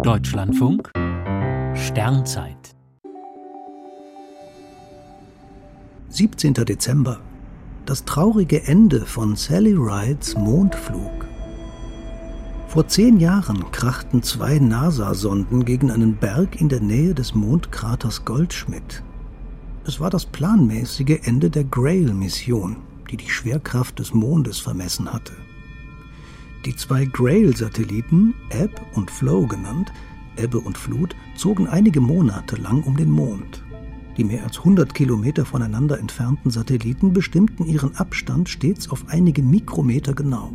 Deutschlandfunk Sternzeit 17. Dezember. Das traurige Ende von Sally Rides Mondflug. Vor zehn Jahren krachten zwei NASA-Sonden gegen einen Berg in der Nähe des Mondkraters Goldschmidt. Es war das planmäßige Ende der Grail-Mission, die die Schwerkraft des Mondes vermessen hatte. Die zwei Grail-Satelliten, Ebb und Flow genannt, Ebbe und Flut, zogen einige Monate lang um den Mond. Die mehr als 100 Kilometer voneinander entfernten Satelliten bestimmten ihren Abstand stets auf einige Mikrometer genau.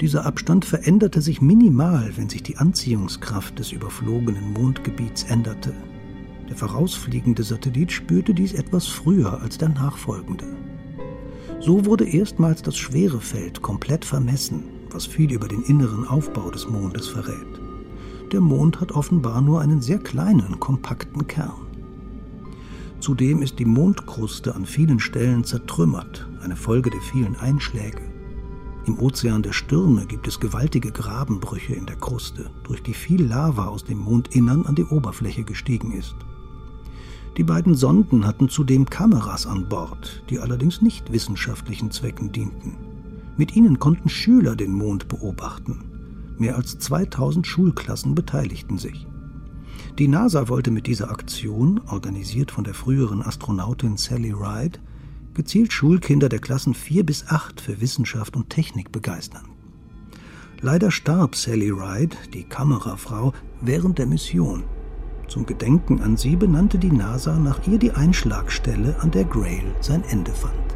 Dieser Abstand veränderte sich minimal, wenn sich die Anziehungskraft des überflogenen Mondgebiets änderte. Der vorausfliegende Satellit spürte dies etwas früher als der nachfolgende. So wurde erstmals das Schwerefeld komplett vermessen, was viel über den inneren Aufbau des Mondes verrät. Der Mond hat offenbar nur einen sehr kleinen, kompakten Kern. Zudem ist die Mondkruste an vielen Stellen zertrümmert, eine Folge der vielen Einschläge. Im Ozean der Stürme gibt es gewaltige Grabenbrüche in der Kruste, durch die viel Lava aus dem Mondinnern an die Oberfläche gestiegen ist. Die beiden Sonden hatten zudem Kameras an Bord, die allerdings nicht wissenschaftlichen Zwecken dienten. Mit ihnen konnten Schüler den Mond beobachten. Mehr als 2000 Schulklassen beteiligten sich. Die NASA wollte mit dieser Aktion, organisiert von der früheren Astronautin Sally Ride, gezielt Schulkinder der Klassen 4 bis 8 für Wissenschaft und Technik begeistern. Leider starb Sally Ride, die Kamerafrau, während der Mission. Zum Gedenken an sie benannte die NASA nach ihr die Einschlagstelle, an der Grail sein Ende fand.